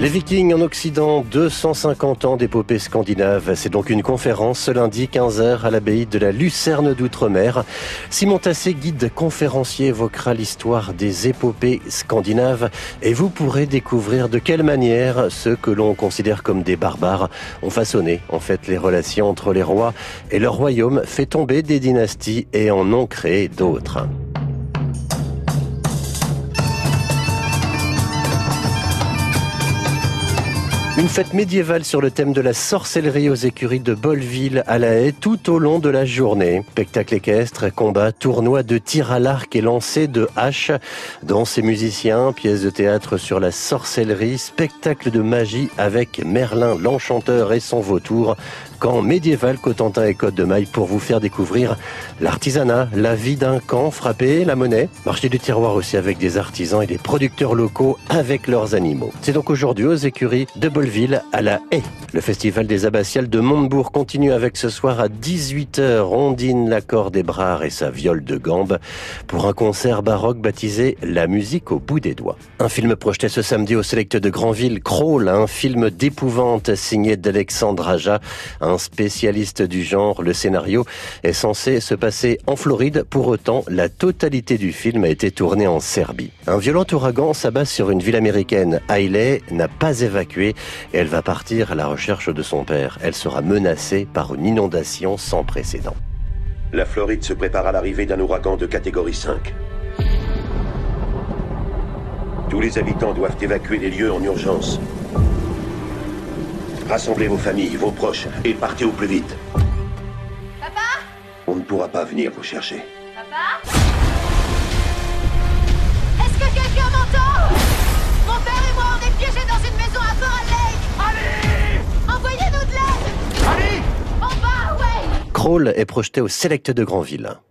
Les Vikings en Occident, 250 ans d'épopée scandinave. C'est donc une conférence ce lundi 15h à l'abbaye de la Lucerne d'Outre-mer. Simon Tassé, guide conférencier, évoquera l'histoire des épopées scandinaves et vous pourrez découvrir de quelle manière ceux que l'on considère comme des barbares ont façonné en fait les relations entre les rois et leur royaume, fait tomber des dynasties et en ont créé d'autres. Une fête médiévale sur le thème de la sorcellerie aux écuries de Bolleville à la haie tout au long de la journée. Spectacle équestre, combat, tournoi de tir à l'arc et lancer de hache. Danse et musiciens, pièces de théâtre sur la sorcellerie, spectacle de magie avec Merlin l'enchanteur et son vautour. Camp médiéval Cotentin et Côte de Maille pour vous faire découvrir l'artisanat, la vie d'un camp frappé, la monnaie, marché du tiroir aussi avec des artisans et des producteurs locaux avec leurs animaux. C'est donc aujourd'hui aux écuries de Bolleville ville à la haie. Le festival des abbatiales de Montebourg continue avec ce soir à 18h Ondine l'accord des bras et sa viole de gambe pour un concert baroque baptisé La musique au bout des doigts. Un film projeté ce samedi au Select de Granville, Crawl, un film d'épouvante signé d'Alexandre Aja, un spécialiste du genre. Le scénario est censé se passer en Floride. Pour autant, la totalité du film a été tournée en Serbie. Un violent ouragan s'abat sur une ville américaine. Hailey n'a pas évacué et elle va partir à la recherche de son père. Elle sera menacée par une inondation sans précédent. La Floride se prépare à l'arrivée d'un ouragan de catégorie 5. Tous les habitants doivent évacuer les lieux en urgence. Rassemblez vos familles, vos proches et partez au plus vite. Papa? On ne pourra pas venir vous chercher. Papa? Crawl est projeté au Select de Granville.